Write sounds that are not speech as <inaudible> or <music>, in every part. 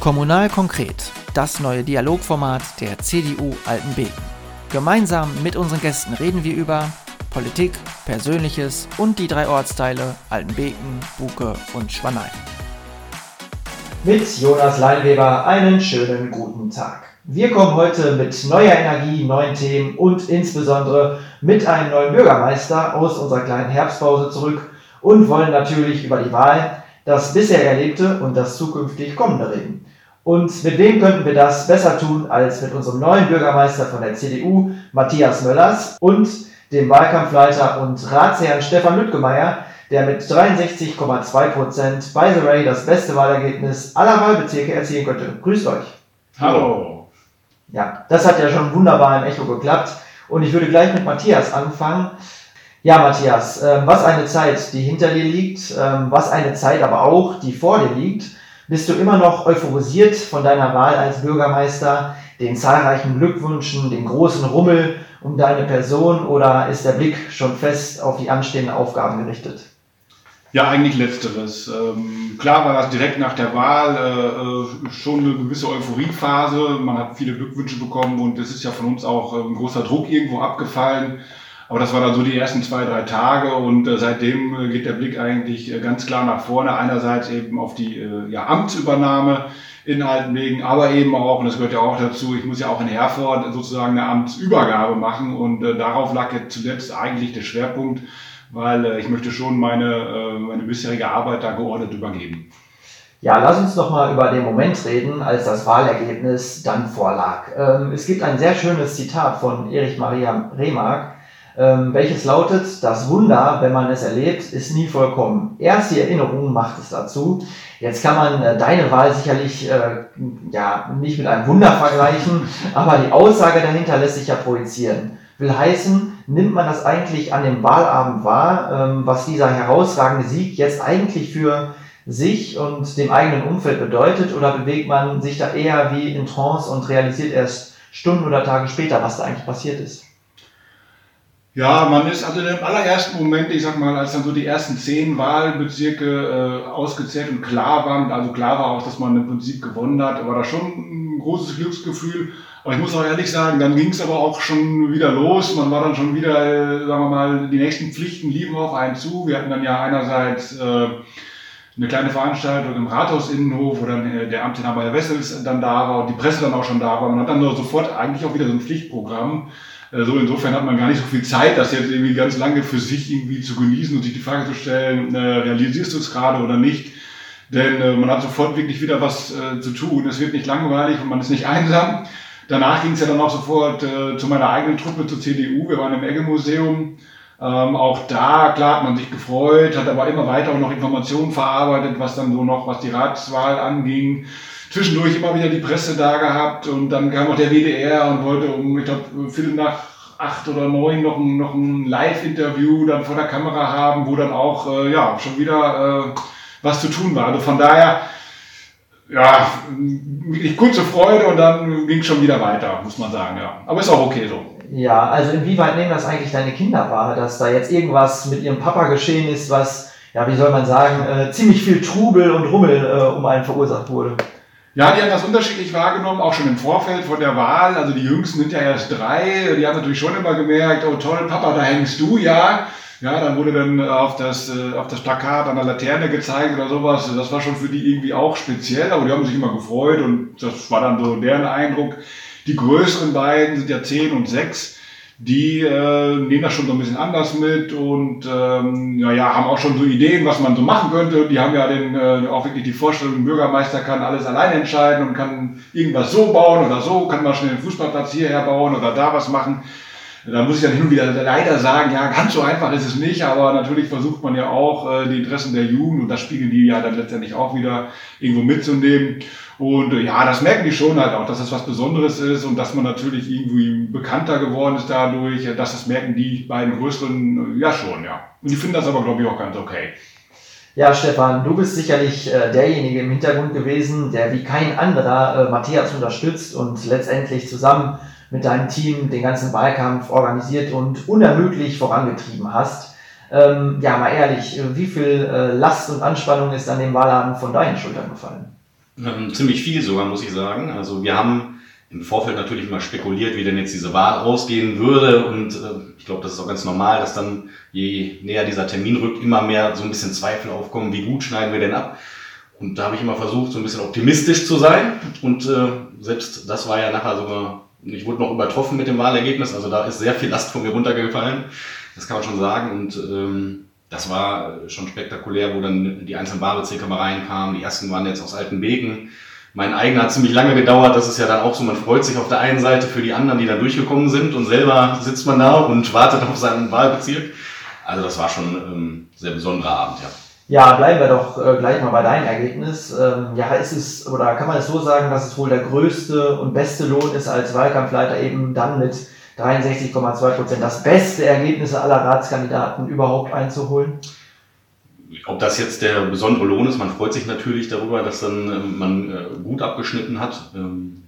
Kommunal konkret, das neue Dialogformat der CDU Altenbeken. Gemeinsam mit unseren Gästen reden wir über Politik, Persönliches und die drei Ortsteile Altenbeken, Buke und Schwanein. Mit Jonas Leinweber einen schönen guten Tag. Wir kommen heute mit neuer Energie, neuen Themen und insbesondere mit einem neuen Bürgermeister aus unserer kleinen Herbstpause zurück und wollen natürlich über die Wahl, das bisher Erlebte und das zukünftig Kommende reden. Und mit wem könnten wir das besser tun als mit unserem neuen Bürgermeister von der CDU, Matthias Möllers, und dem Wahlkampfleiter und Ratsherrn Stefan Lüttgemeier, der mit 63,2% by the way das beste Wahlergebnis aller Wahlbezirke erzielen könnte. Grüßt euch. Hallo. Ja, das hat ja schon wunderbar im Echo geklappt. Und ich würde gleich mit Matthias anfangen. Ja, Matthias, ähm, was eine Zeit, die hinter dir liegt, ähm, was eine Zeit aber auch, die vor dir liegt. Bist du immer noch euphorisiert von deiner Wahl als Bürgermeister, den zahlreichen Glückwünschen, den großen Rummel um deine Person oder ist der Blick schon fest auf die anstehenden Aufgaben gerichtet? Ja, eigentlich letzteres. Ähm, klar war das direkt nach der Wahl äh, äh, schon eine gewisse Euphoriephase. Man hat viele Glückwünsche bekommen und es ist ja von uns auch ein großer Druck irgendwo abgefallen. Aber das war dann so die ersten zwei, drei Tage und äh, seitdem äh, geht der Blick eigentlich äh, ganz klar nach vorne. Einerseits eben auf die äh, ja, Amtsübernahme in Altenwegen, aber eben auch, und das gehört ja auch dazu, ich muss ja auch in Herford sozusagen eine Amtsübergabe machen und äh, darauf lag jetzt zuletzt eigentlich der Schwerpunkt, weil äh, ich möchte schon meine, äh, meine bisherige Arbeit da geordnet übergeben. Ja, lass uns doch mal über den Moment reden, als das Wahlergebnis dann vorlag. Ähm, es gibt ein sehr schönes Zitat von Erich Maria Remark, ähm, welches lautet, das Wunder, wenn man es erlebt, ist nie vollkommen. Erst die Erinnerung macht es dazu. Jetzt kann man äh, deine Wahl sicherlich äh, ja, nicht mit einem Wunder vergleichen, <laughs> aber die Aussage dahinter lässt sich ja projizieren. Will heißen, nimmt man das eigentlich an dem Wahlabend wahr, ähm, was dieser herausragende Sieg jetzt eigentlich für sich und dem eigenen Umfeld bedeutet, oder bewegt man sich da eher wie in Trance und realisiert erst Stunden oder Tage später, was da eigentlich passiert ist? Ja, man ist also im allerersten Moment, ich sag mal, als dann so die ersten zehn Wahlbezirke äh, ausgezählt und klar waren, also klar war auch, dass man im Prinzip gewonnen hat, war da schon ein großes Glücksgefühl. Aber ich muss auch ehrlich sagen, dann ging es aber auch schon wieder los. Man war dann schon wieder, äh, sagen wir mal, die nächsten Pflichten liefen auf einen zu. Wir hatten dann ja einerseits äh, eine kleine Veranstaltung im Rathausinnenhof, wo dann äh, der Amtsinhaber Herr Wessels dann da war und die Presse dann auch schon da war. Man hat dann sofort eigentlich auch wieder so ein Pflichtprogramm. So insofern hat man gar nicht so viel Zeit, das jetzt irgendwie ganz lange für sich irgendwie zu genießen und sich die Frage zu stellen, äh, realisierst du es gerade oder nicht? Denn äh, man hat sofort wirklich wieder was äh, zu tun. Es wird nicht langweilig und man ist nicht einsam. Danach ging es ja dann auch sofort zu meiner eigenen Truppe zur CDU. Wir waren im Egge-Museum. Ähm, auch da, klar, hat man sich gefreut, hat aber immer weiter auch noch Informationen verarbeitet, was dann so noch, was die Ratswahl anging zwischendurch immer wieder die Presse da gehabt und dann kam auch der WDR und wollte um, ich glaube, Viertel nach acht oder neun noch ein, noch ein Live-Interview dann vor der Kamera haben, wo dann auch, äh, ja, schon wieder äh, was zu tun war. Also von daher, ja, wirklich kurze Freude und dann ging es schon wieder weiter, muss man sagen, ja. Aber ist auch okay so. Ja, also inwieweit nehmen das eigentlich deine Kinder wahr, dass da jetzt irgendwas mit ihrem Papa geschehen ist, was, ja, wie soll man sagen, äh, ziemlich viel Trubel und Rummel äh, um einen verursacht wurde? Ja, die haben das unterschiedlich wahrgenommen, auch schon im Vorfeld von der Wahl. Also die Jüngsten sind ja erst drei. Die haben natürlich schon immer gemerkt, oh toll, Papa, da hängst du ja. Ja, dann wurde dann auf das, äh, auf das Plakat an der Laterne gezeigt oder sowas. Das war schon für die irgendwie auch speziell, aber die haben sich immer gefreut und das war dann so deren Eindruck. Die größeren beiden sind ja zehn und sechs die äh, nehmen das schon so ein bisschen anders mit und ähm, ja, ja, haben auch schon so Ideen, was man so machen könnte. Die haben ja den, äh, auch wirklich die Vorstellung, der Bürgermeister kann alles alleine entscheiden und kann irgendwas so bauen oder so, kann mal schnell einen Fußballplatz hierher bauen oder da was machen. Da muss ich dann hin und wieder leider sagen, ja, ganz so einfach ist es nicht, aber natürlich versucht man ja auch, äh, die Interessen der Jugend, und das spiegeln die ja dann letztendlich auch wieder irgendwo mitzunehmen. Und äh, ja, das merken die schon halt auch, dass das was Besonderes ist und dass man natürlich irgendwie bekannter geworden ist dadurch. Dass das merken die beiden größeren äh, ja schon, ja. Und die finden das aber, glaube ich, auch ganz okay. Ja, Stefan, du bist sicherlich äh, derjenige im Hintergrund gewesen, der wie kein anderer äh, Matthias unterstützt und letztendlich zusammen mit deinem Team den ganzen Wahlkampf organisiert und unermüdlich vorangetrieben hast. Ähm, ja, mal ehrlich, wie viel äh, Last und Anspannung ist an dem Wahlabend von deinen Schultern gefallen? Ähm, ziemlich viel sogar, muss ich sagen. Also wir haben im Vorfeld natürlich mal spekuliert, wie denn jetzt diese Wahl ausgehen würde. Und äh, ich glaube, das ist auch ganz normal, dass dann, je näher dieser Termin rückt, immer mehr so ein bisschen Zweifel aufkommen, wie gut schneiden wir denn ab. Und da habe ich immer versucht, so ein bisschen optimistisch zu sein. Und äh, selbst das war ja nachher sogar, ich wurde noch übertroffen mit dem Wahlergebnis. Also da ist sehr viel Last von mir runtergefallen. Das kann man schon sagen. Und ähm, das war schon spektakulär, wo dann die einzelnen Wahlbezirke mal reinkamen. Die ersten waren jetzt aus Altenbeken. Mein eigener hat ziemlich lange gedauert. Das ist ja dann auch so, man freut sich auf der einen Seite für die anderen, die dann durchgekommen sind und selber sitzt man da und wartet auf seinen Wahlbezirk. Also das war schon ähm, sehr besonderer Abend, ja. Ja, bleiben wir doch äh, gleich mal bei deinem Ergebnis. Ähm, ja, ist es, oder kann man es so sagen, dass es wohl der größte und beste Lohn ist, als Wahlkampfleiter eben dann mit 63,2 Prozent das beste Ergebnis aller Ratskandidaten überhaupt einzuholen? Ob das jetzt der besondere Lohn ist, man freut sich natürlich darüber, dass dann ähm, man äh, gut abgeschnitten hat. Ähm,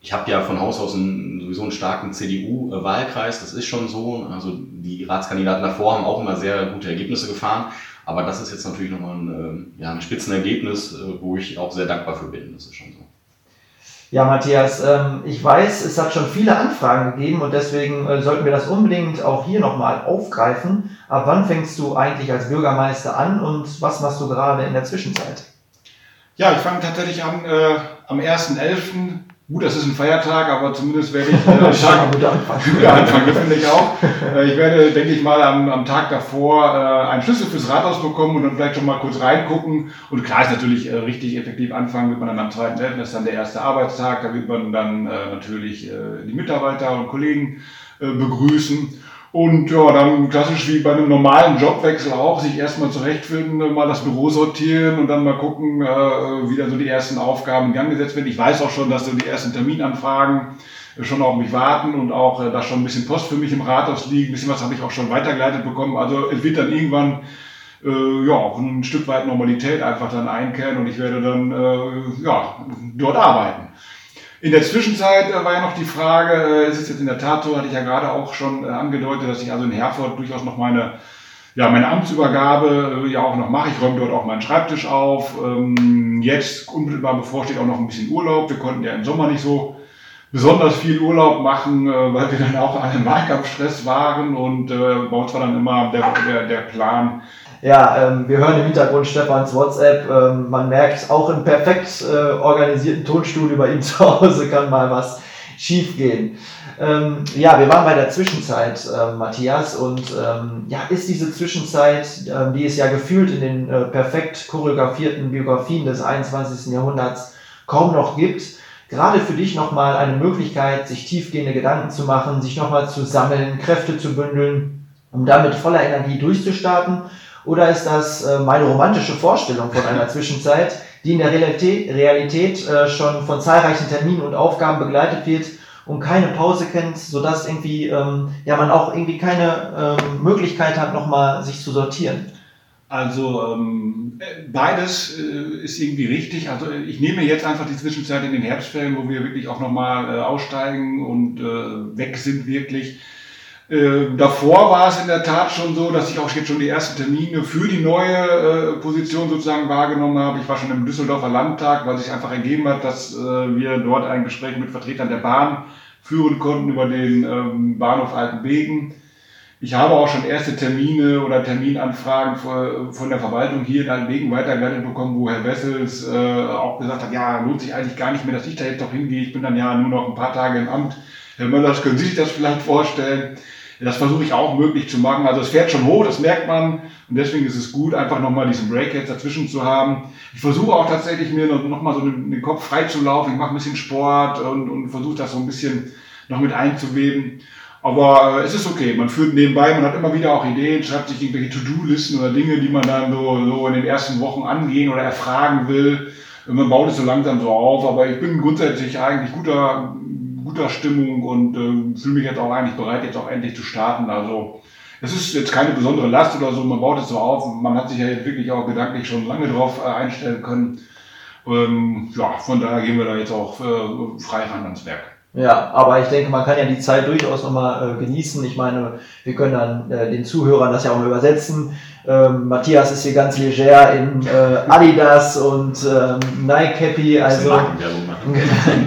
ich habe ja von Haus aus einen, sowieso einen starken CDU-Wahlkreis, das ist schon so. Also die Ratskandidaten davor haben auch immer sehr gute Ergebnisse gefahren. Aber das ist jetzt natürlich nochmal ein, ähm, ja, ein Spitzenergebnis, äh, wo ich auch sehr dankbar für bin. Das ist schon so. Ja, Matthias, ähm, ich weiß, es hat schon viele Anfragen gegeben und deswegen äh, sollten wir das unbedingt auch hier nochmal aufgreifen. Ab wann fängst du eigentlich als Bürgermeister an und was machst du gerade in der Zwischenzeit? Ja, ich fange tatsächlich an äh, am 1.11. Gut, das ist ein Feiertag, aber zumindest werde ich. <laughs> Äh, Stark, guter Anfang. <laughs> Guter Anfang, finde ich auch. Äh, ich werde, denke ich mal, am, am Tag davor äh, einen Schlüssel fürs Rathaus bekommen und dann vielleicht schon mal kurz reingucken. Und klar ist natürlich äh, richtig effektiv anfangen, wird man dann am 2.11., das ist dann der erste Arbeitstag, da wird man dann äh, natürlich äh, die Mitarbeiter und Kollegen äh, begrüßen. Und ja, dann klassisch wie bei einem normalen Jobwechsel auch, sich erstmal zurechtfinden, mal das Büro sortieren und dann mal gucken, äh, wie dann so die ersten Aufgaben in Gang gesetzt werden. Ich weiß auch schon, dass so die ersten Terminanfragen schon auf mich warten und auch äh, da schon ein bisschen Post für mich im Rathaus liegt. Ein bisschen was habe ich auch schon weitergeleitet bekommen. Also es wird dann irgendwann äh, ja auch ein Stück weit Normalität einfach dann einkehren und ich werde dann äh, ja dort arbeiten. In der Zwischenzeit äh, war ja noch die Frage, äh, es ist jetzt in der Tat so, hatte ich ja gerade auch schon äh, angedeutet, dass ich also in Herford durchaus noch meine, ja, meine Amtsübergabe ja auch noch mache. Ich räume dort auch meinen Schreibtisch auf. Ähm, jetzt unmittelbar bevorsteht auch noch ein bisschen Urlaub. Wir konnten ja im Sommer nicht so besonders viel Urlaub machen, weil wir dann auch alle im Wahlkampfstress waren und bei uns war dann immer der, der, der Plan, ja, ähm, wir hören im Hintergrund Stefans WhatsApp. Ähm, man merkt, auch im perfekt äh, organisierten Tonstudio bei ihm <laughs> zu Hause kann mal was schief gehen. Ähm, ja, wir waren bei der Zwischenzeit, äh, Matthias, und ähm, ja, ist diese Zwischenzeit, äh, die es ja gefühlt in den äh, perfekt choreografierten Biografien des 21. Jahrhunderts kaum noch gibt, gerade für dich nochmal eine Möglichkeit, sich tiefgehende Gedanken zu machen, sich nochmal zu sammeln, Kräfte zu bündeln, um damit voller Energie durchzustarten oder ist das äh, meine romantische Vorstellung von einer <laughs> Zwischenzeit, die in der Realität, äh, schon von zahlreichen Terminen und Aufgaben begleitet wird und keine Pause kennt, sodass irgendwie ähm, ja man auch irgendwie keine ähm, Möglichkeit hat, nochmal sich zu sortieren? Also ähm, beides äh, ist irgendwie richtig. Also ich nehme jetzt einfach die Zwischenzeit in den Herbstferien, wo wir wirklich auch nochmal aussteigen und weg sind wirklich. Äh, davor war es in der Tat schon so, dass ich auch jetzt schon die ersten Termine für die neue äh, Position sozusagen wahrgenommen habe. Ich war schon im Düsseldorfer Landtag, weil sich einfach ergeben hat, dass äh, wir dort ein Gespräch mit Vertretern der Bahn führen konnten über den ähm, Bahnhof Altenbeken. Ich habe auch schon erste Termine oder Terminanfragen von der Verwaltung hier in Altenbeken weitergeleitet bekommen, wo Herr Wessels äh, auch gesagt hat, ja, lohnt sich eigentlich gar nicht mehr, dass ich da jetzt doch hingehe. Ich bin dann ja nur noch ein paar Tage im Amt. Herr Möllers, können Sie sich das vielleicht vorstellen? Das versuche ich auch möglich zu machen. Also es fährt schon hoch, das merkt man. Und deswegen ist es gut, einfach nochmal diesen Break jetzt dazwischen zu haben. Ich versuche auch tatsächlich mir nochmal so den Kopf frei zu laufen. Ich mache ein bisschen Sport und, und versuche das so ein bisschen noch mit einzuweben. Aber äh, es ist okay, man führt nebenbei, man hat immer wieder auch Ideen, schreibt sich irgendwelche To-Do-Listen oder Dinge, die man dann so, so in den ersten Wochen angehen oder erfragen will. Man baut es so langsam so auf, aber ich bin grundsätzlich eigentlich guter, guter Stimmung und äh, fühle mich jetzt auch eigentlich bereit, jetzt auch endlich zu starten. Also es ist jetzt keine besondere Last oder so, man baut es so auf. Man hat sich ja jetzt wirklich auch gedanklich schon lange drauf äh, einstellen können. Ähm, ja, von daher gehen wir da jetzt auch äh, frei ran ans Werk. Ja, aber ich denke, man kann ja die Zeit durchaus nochmal äh, genießen. Ich meine, wir können dann äh, den Zuhörern das ja auch mal übersetzen. Ähm, Matthias ist hier ganz leger in äh, Adidas und ähm, Nike Happy, also <laughs>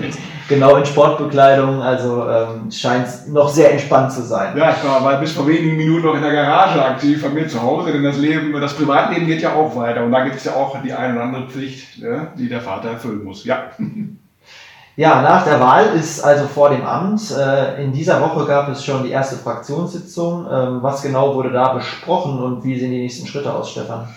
<laughs> genau in Sportbekleidung, also ähm, scheint noch sehr entspannt zu sein. Ja, ich war, bis vor wenigen Minuten noch in der Garage aktiv bei mir zu Hause, denn das Leben, das Privatleben geht ja auch weiter und da gibt es ja auch die eine oder andere Pflicht, ja, die der Vater erfüllen muss. Ja. <laughs> Ja, nach der Wahl ist also vor dem Amt. Äh, in dieser Woche gab es schon die erste Fraktionssitzung. Ähm, was genau wurde da besprochen und wie sehen die nächsten Schritte aus, Stefan?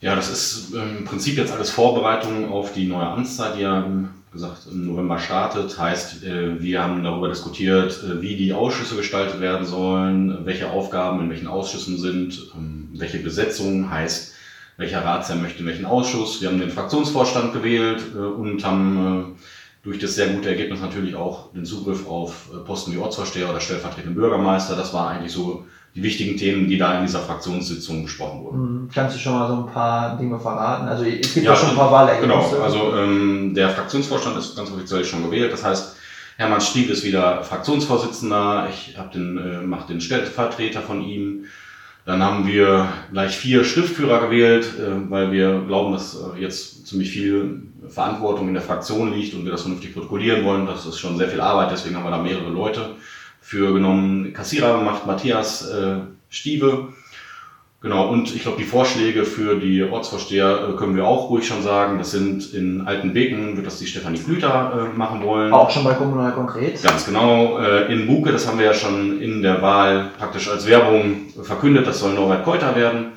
Ja, das ist im Prinzip jetzt alles Vorbereitung auf die neue Amtszeit, die ja gesagt im November startet. Heißt, äh, wir haben darüber diskutiert, äh, wie die Ausschüsse gestaltet werden sollen, welche Aufgaben in welchen Ausschüssen sind, ähm, welche Besetzung heißt, welcher Ratsherr möchte in welchen Ausschuss. Wir haben den Fraktionsvorstand gewählt und haben durch das sehr gute Ergebnis natürlich auch den Zugriff auf äh, Posten wie Ortsvorsteher oder stellvertretenden Bürgermeister. Das war eigentlich so die wichtigen Themen, die da in dieser Fraktionssitzung besprochen wurden. Mhm. Kannst du schon mal so ein paar Dinge verraten? Also es gibt ja, schon ein paar Wahlergebnisse. Genau, also ähm, der Fraktionsvorstand ist ganz offiziell schon gewählt. Das heißt, Hermann Stieg ist wieder Fraktionsvorsitzender. Ich habe den, äh, mache den Stellvertreter von ihm. Dann haben wir gleich vier Schriftführer gewählt, äh, weil wir glauben, dass äh, jetzt ziemlich viel Verantwortung in der Fraktion liegt und wir das vernünftig protokollieren wollen. Das ist schon sehr viel Arbeit, deswegen haben wir da mehrere Leute für genommen. Kassierer macht Matthias äh, Stiebe. Genau, und ich glaube, die Vorschläge für die Ortsvorsteher äh, können wir auch ruhig schon sagen. Das sind in Altenbeken, wird das die Stefanie Blüter äh, machen wollen. Auch schon bei Kommunal konkret. Ganz genau. Äh, in Buke, das haben wir ja schon in der Wahl praktisch als Werbung verkündet, das soll Norbert Keuter werden.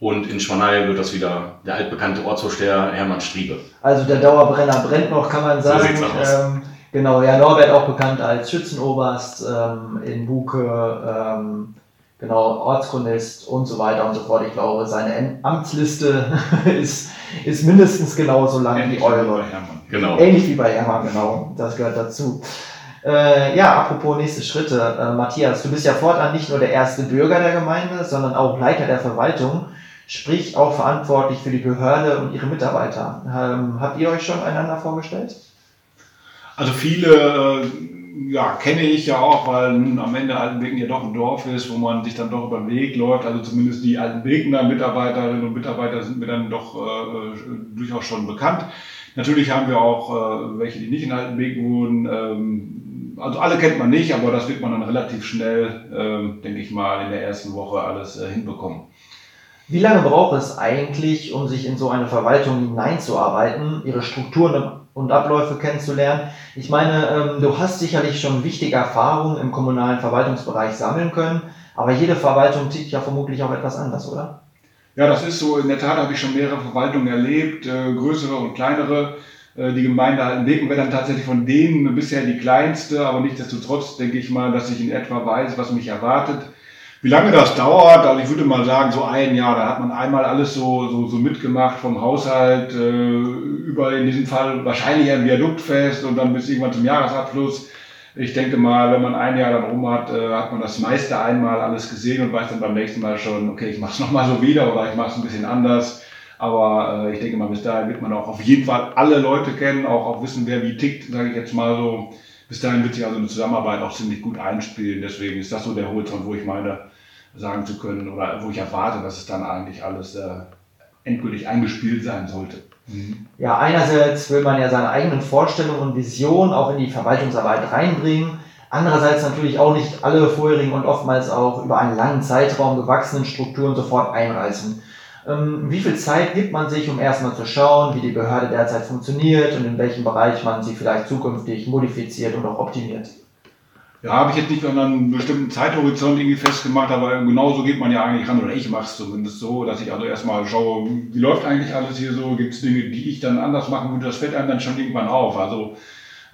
Und in Schwanei wird das wieder der altbekannte Ortsvorsteher Hermann Striebe. Also der Dauerbrenner brennt noch, kann man sagen. So ähm, genau, ja, Norbert auch bekannt als Schützenoberst ähm, in Buke, ähm, genau, Ortschronist und so weiter und so fort. Ich glaube, seine Amtsliste <laughs> ist, ist mindestens genauso lang Ähnlich wie eure. Wie genau. Ähnlich wie bei Hermann, genau. Das gehört dazu. Äh, ja, apropos nächste Schritte. Äh, Matthias, du bist ja fortan nicht nur der erste Bürger der Gemeinde, sondern auch Leiter der Verwaltung sprich auch verantwortlich für die Behörde und ihre Mitarbeiter. Ähm, habt ihr euch schon einander vorgestellt? Also viele äh, ja, kenne ich ja auch, weil am Ende Altenbeken ja doch ein Dorf ist, wo man sich dann doch über den Weg läuft. Also zumindest die Altenbekener Mitarbeiterinnen und Mitarbeiter sind mir dann doch äh, durchaus schon bekannt. Natürlich haben wir auch äh, welche, die nicht in Altenbeken wohnen. Ähm, also alle kennt man nicht, aber das wird man dann relativ schnell, äh, denke ich mal, in der ersten Woche alles äh, hinbekommen. Wie lange braucht es eigentlich, um sich in so eine Verwaltung hineinzuarbeiten, ihre Strukturen und Abläufe kennenzulernen? Ich meine, ähm, du hast sicherlich schon wichtige Erfahrungen im kommunalen Verwaltungsbereich sammeln können, aber jede Verwaltung tickt ja vermutlich auch etwas anders, oder? Ja, das ist so. In der Tat habe ich schon mehrere Verwaltungen erlebt, äh, größere und kleinere. Äh, die Gemeinde Altenbeken wäre dann tatsächlich von denen bisher die kleinste, aber nichtsdestotrotz denke ich mal, dass ich in etwa weiß, was mich erwartet. Wie lange das dauert, also ich würde mal sagen, so ein Jahr, da hat man einmal alles so, so, so mitgemacht, vom Haushalt äh, über in diesem Fall wahrscheinlich ein Viaduktfest und dann bis irgendwann zum Jahresabschluss. Ich denke mal, wenn man ein Jahr dann rum hat, äh, hat man das meiste einmal alles gesehen und weiß dann beim nächsten Mal schon, okay, ich mache es nochmal so wieder oder ich mache es ein bisschen anders. Aber äh, ich denke mal, bis dahin wird man auch auf jeden Fall alle Leute kennen, auch, auch wissen, wer wie tickt, sage ich jetzt mal so. Bis dahin wird sich also eine Zusammenarbeit auch ziemlich gut einspielen. Deswegen ist das so der Horizont, wo ich meine, sagen zu können oder wo ich erwarte, dass es dann eigentlich alles äh, endgültig eingespielt sein sollte. Mhm. Ja, einerseits will man ja seine eigenen Vorstellungen und Visionen auch in die Verwaltungsarbeit reinbringen. Andererseits natürlich auch nicht alle vorherigen und oftmals auch über einen langen Zeitraum gewachsenen Strukturen sofort einreißen. Ähm, wie viel Zeit gibt man sich, um erstmal zu schauen, wie die Behörde derzeit funktioniert und in welchem Bereich man sie vielleicht zukünftig modifiziert und auch optimiert? Ja, habe ich jetzt nicht an einem bestimmten Zeithorizont irgendwie festgemacht, aber genauso geht man ja eigentlich ran, oder ich mache es zumindest so, dass ich also erstmal schaue, wie läuft eigentlich alles hier so, gibt es Dinge, die ich dann anders machen würde, das fällt einem dann schon irgendwann auf. Also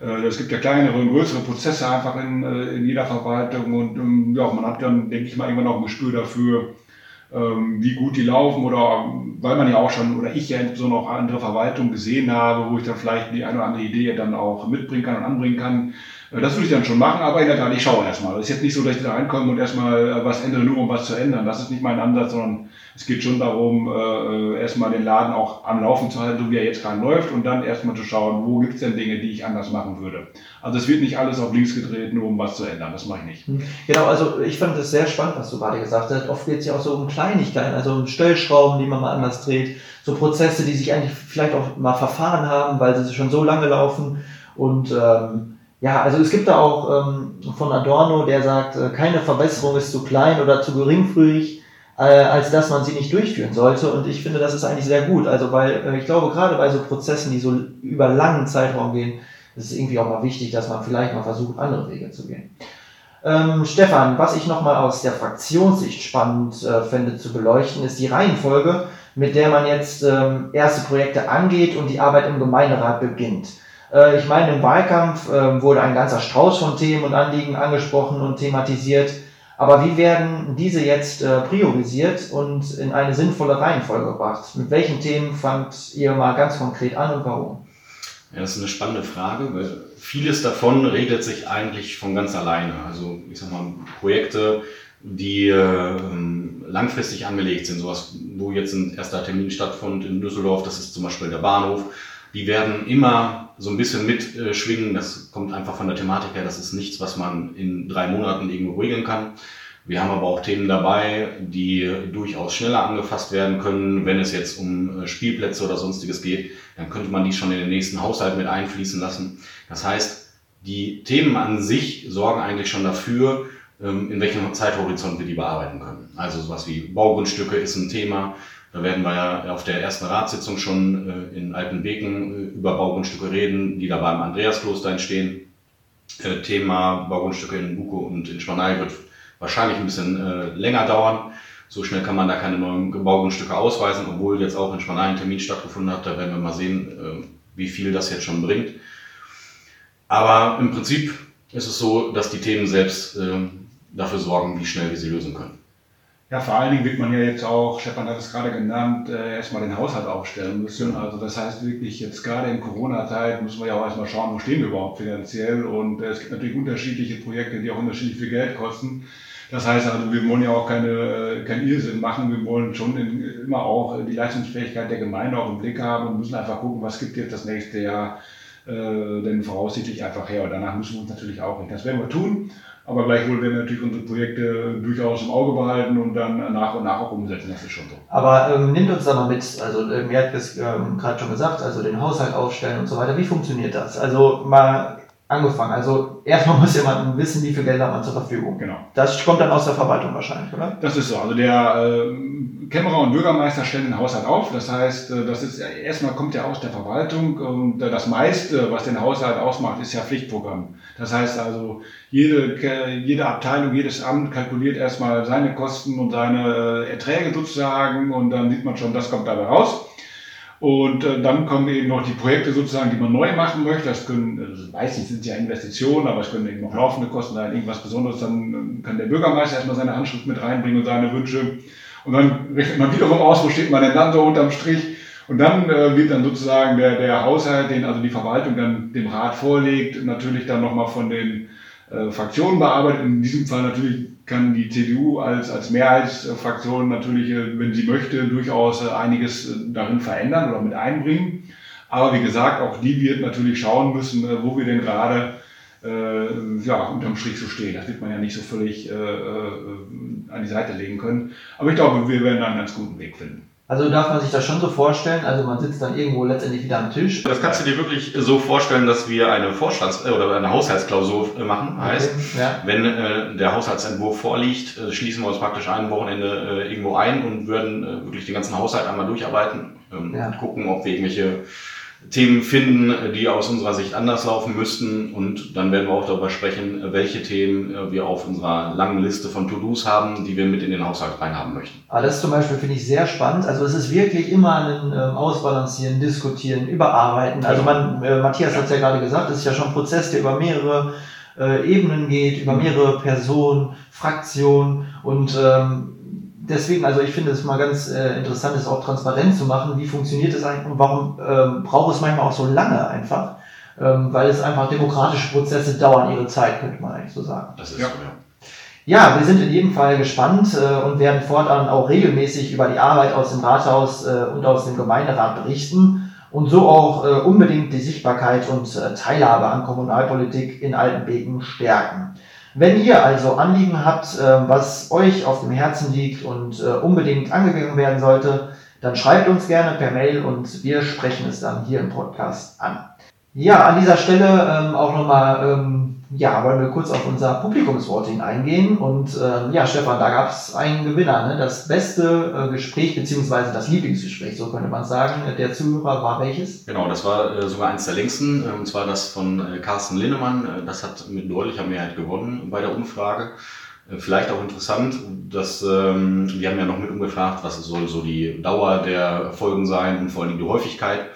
äh, es gibt ja kleinere und größere Prozesse einfach in, äh, in jeder Verwaltung und ähm, ja, man hat dann, denke ich mal, irgendwann auch ein Gespür dafür, wie gut die laufen oder weil man ja auch schon, oder ich ja so noch andere Verwaltungen gesehen habe, wo ich dann vielleicht die eine oder andere Idee dann auch mitbringen kann und anbringen kann Das würde ich dann schon machen, aber in der Tat, ich schaue erstmal. Es ist jetzt nicht so, dass ich da reinkomme und erstmal was ändere, nur um was zu ändern. Das ist nicht mein Ansatz, sondern es geht schon darum, äh, erstmal den Laden auch am Laufen zu halten, so wie er jetzt gerade läuft und dann erstmal zu schauen, wo gibt es denn Dinge, die ich anders machen würde. Also es wird nicht alles auf links gedreht, nur um was zu ändern. Das mache ich nicht. Hm. Genau, also ich fand das sehr spannend, was du gerade gesagt hast. Oft geht es ja auch so um Kleinigkeiten, also um Stellschrauben, die man mal anders dreht. So Prozesse, die sich eigentlich vielleicht auch mal verfahren haben, weil sie schon so lange laufen. Und ähm, ja, also es gibt da auch ähm, von Adorno, der sagt, äh, keine Verbesserung ist zu klein oder zu geringfügig äh, als dass man sie nicht durchführen sollte. Und ich finde, das ist eigentlich sehr gut. Also, weil äh, ich glaube, gerade bei so Prozessen, die so über langen Zeitraum gehen, ist es irgendwie auch mal wichtig, dass man vielleicht mal versucht, andere Wege zu gehen. Ähm, Stefan, was ich nochmal aus der Fraktionssicht spannend äh, finde zu beleuchten, ist die Reihenfolge, mit der man jetzt ähm, erste Projekte angeht und die Arbeit im Gemeinderat beginnt. Äh, ich meine, im Wahlkampf äh, wurde ein ganzer Strauß von Themen und Anliegen angesprochen und thematisiert. Aber wie werden diese jetzt äh, priorisiert und in eine sinnvolle Reihenfolge gebracht? Mit welchen Themen fangt ihr mal ganz konkret an und warum? Ja, das ist eine spannende Frage, weil vieles davon regelt sich eigentlich von ganz alleine. Also ich sag mal, Projekte, die äh, langfristig angelegt sind, sowas, wo jetzt ein erster Termin stattfindet in Düsseldorf, das ist zum Beispiel der Bahnhof, die werden immer so ein bisschen mitschwingen. Das kommt einfach von der Thematik her. Das ist nichts, was man in drei Monaten irgendwo regeln kann. Wir haben aber auch Themen dabei, die durchaus schneller angefasst werden können. Wenn es jetzt um äh, Spielplätze oder sonstiges geht, dann könnte man die schon in den nächsten Haushalt mit einfließen lassen. Das heißt, die Themen an sich sorgen eigentlich schon dafür, ähm, in welchem Zeithorizont wir die bearbeiten können. Also sowas wie Baugrundstücke ist ein Thema, da werden wir ja auf der ersten Ratssitzung schon äh, in Altenbeken äh, über Baugrundstücke reden, die da beim Andreaskloster entstehen. Äh, Thema Baugrundstücke in Buko und in Spanei wird wahrscheinlich ein bisschen länger dauern. So schnell kann man da keine neuen Baugrundstücke ausweisen, obwohl jetzt auch in Spanei ein Termin stattgefunden hat. Da werden wir mal sehen, wie viel das jetzt schon bringt. Aber im Prinzip ist es so, dass die Themen selbst dafür sorgen, wie schnell wir sie lösen können. Ja, vor allen Dingen wird man ja jetzt auch, Stefan hat es gerade genannt, äh, erstmal den Haushalt aufstellen müssen. Also das heißt wirklich jetzt gerade in Corona-Zeit müssen wir ja auch erstmal schauen, wo stehen wir überhaupt finanziell. Und äh, es gibt natürlich unterschiedliche Projekte, die auch unterschiedlich viel Geld kosten. Das heißt also, wir wollen ja auch keine, äh, keinen Irrsinn machen. Wir wollen schon in, immer auch die Leistungsfähigkeit der Gemeinde auch im Blick haben und müssen einfach gucken, was gibt jetzt das nächste Jahr äh, denn voraussichtlich einfach her. Und danach müssen wir uns natürlich auch richten. Das werden wir tun. Aber gleichwohl werden wir natürlich unsere Projekte durchaus im Auge behalten und dann nach und nach auch umsetzen. Das ist schon so. Aber ähm, nimmt uns da mal mit. Also, ähm, ihr habt es ähm, gerade schon gesagt, also den Haushalt aufstellen und so weiter. Wie funktioniert das? Also, mal angefangen. Also erstmal <laughs> muss jemand wissen, wie viel Geld hat man zur Verfügung. Genau. Das kommt dann aus der Verwaltung wahrscheinlich, oder? Das ist so. Also der äh, Kämmerer und Bürgermeister stellen den Haushalt auf. Das heißt, äh, das ist erstmal kommt ja aus der Verwaltung und äh, das meiste, was den Haushalt ausmacht, ist ja Pflichtprogramm. Das heißt also, jede, jede Abteilung, jedes Amt kalkuliert erstmal seine Kosten und seine äh, Erträge sozusagen und dann sieht man schon, das kommt dabei raus. Und äh, dann kommen eben noch die Projekte sozusagen, die man neu machen möchte. Das können, also weiß nicht, sind ja Investitionen, aber es können eben noch laufende Kosten sein, irgendwas Besonderes. Dann kann der Bürgermeister erstmal seine Handschrift mit reinbringen und seine Wünsche. Und dann rechnet man wiederum aus, wo steht man denn dann so unterm Strich. Und dann äh, wird dann sozusagen der, der Haushalt, den also die Verwaltung dann dem Rat vorlegt, natürlich dann nochmal von den äh, Fraktionen bearbeitet. In diesem Fall natürlich kann die CDU als, als Mehrheitsfraktion natürlich, äh, wenn sie möchte, durchaus äh, einiges äh, darin verändern oder mit einbringen. Aber wie gesagt, auch die wird natürlich schauen müssen, wo wir denn gerade äh, ja, unterm Strich so stehen. Das wird man ja nicht so völlig äh, an die Seite legen können. Aber ich glaube, wir werden da einen ganz guten Weg finden. Also darf man sich das schon so vorstellen, also man sitzt dann irgendwo letztendlich wieder am Tisch. Das kannst du dir wirklich so vorstellen, dass wir eine Vorstands- oder eine Haushaltsklausur machen. Heißt, okay, ja. wenn äh, der Haushaltsentwurf vorliegt, äh, schließen wir uns praktisch ein Wochenende äh, irgendwo ein und würden äh, wirklich den ganzen Haushalt einmal durcharbeiten ähm, ja. und gucken, ob wir irgendwelche Themen finden, die aus unserer Sicht anders laufen müssten. Und dann werden wir auch darüber sprechen, welche Themen äh, wir auf unserer langen Liste von To-Dos haben, die wir mit in den Haushalt reinhaben möchten. Aber ah, das zum Beispiel finde ich sehr spannend. Also es ist wirklich immer ein ähm, Ausbalancieren, Diskutieren, Überarbeiten. Also man, äh, Matthias hat es ja gerade gesagt, es ist ja schon ein Prozess, der über mehrere äh, Ebenen geht, über mehrere Personen, Fraktionen und ähm, deswegen, also ich finde es mal ganz äh, interessant, es auch transparent zu machen. Wie funktioniert es eigentlich und warum ähm, braucht es manchmal auch so lange einfach? ähm, weil es einfach demokratische Prozesse dauern ihre Zeit, könnte man eigentlich so sagen. Das ist Ja. Ja, wir sind in jedem Fall gespannt äh, und werden fortan auch regelmäßig über die Arbeit aus dem Rathaus äh, und aus dem Gemeinderat berichten und so auch äh, unbedingt die Sichtbarkeit und äh, Teilhabe an Kommunalpolitik in Altenbeken stärken. Wenn ihr also Anliegen habt, äh, was euch auf dem Herzen liegt und äh, unbedingt angegangen werden sollte, dann schreibt uns gerne per Mail und wir sprechen es dann hier im Podcast an. Ja, an dieser Stelle ähm, auch nochmal, ähm, ja, wollen wir kurz auf unser Publikumsvoting eingehen. Und ähm, ja, Stefan, da gab es einen Gewinner, ne? Das beste äh, Gespräch, beziehungsweise das Lieblingsgespräch, so könnte man sagen. Der Zuhörer war welches? Genau, das war äh, sogar eins der längsten, äh, und zwar das von äh, Carsten Linnemann. Äh, das hat mit deutlicher Mehrheit gewonnen bei der Umfrage. Äh, vielleicht auch interessant, dass ähm, wir haben ja noch mit umgefragt, was soll so die Dauer der Folgen sein und vor allem die Häufigkeit.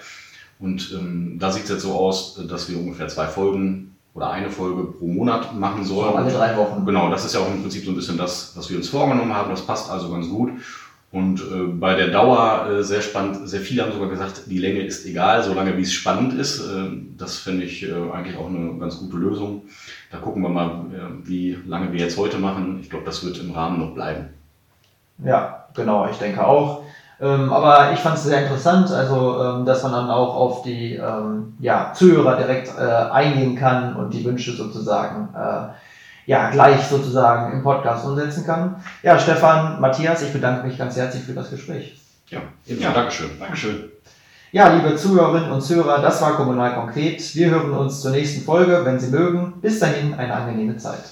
Und ähm, da sieht es jetzt so aus, dass wir ungefähr zwei Folgen oder eine Folge pro Monat machen sollen. alle drei Wochen. Genau, das ist ja auch im Prinzip so ein bisschen das, was wir uns vorgenommen haben. Das passt also ganz gut. Und äh, bei der Dauer äh, sehr spannend. Sehr viele haben sogar gesagt, die Länge ist egal, solange wie es spannend ist. Äh, das finde ich äh, eigentlich auch eine ganz gute Lösung. Da gucken wir mal, äh, wie lange wir jetzt heute machen. Ich glaube, das wird im Rahmen noch bleiben. Ja, genau, ich denke auch. Ähm, aber ich fand es sehr interessant, also ähm, dass man dann auch auf die ähm, ja, Zuhörer direkt äh, eingehen kann und die Wünsche sozusagen äh, ja gleich sozusagen im Podcast umsetzen kann. Ja, Stefan, Matthias, ich bedanke mich ganz herzlich für das Gespräch. Ja. Ja. Dankeschön. Dankeschön. Ja, liebe Zuhörerinnen und Zuhörer, das war Kommunal Konkret. Wir hören uns zur nächsten Folge, wenn Sie mögen. Bis dahin eine angenehme Zeit.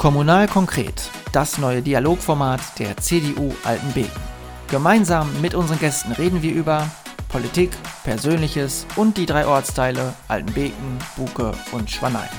Kommunal konkret, das neue Dialogformat der CDU Altenbeken. Gemeinsam mit unseren Gästen reden wir über Politik, Persönliches und die drei Ortsteile Altenbeken, Buke und Schwanein.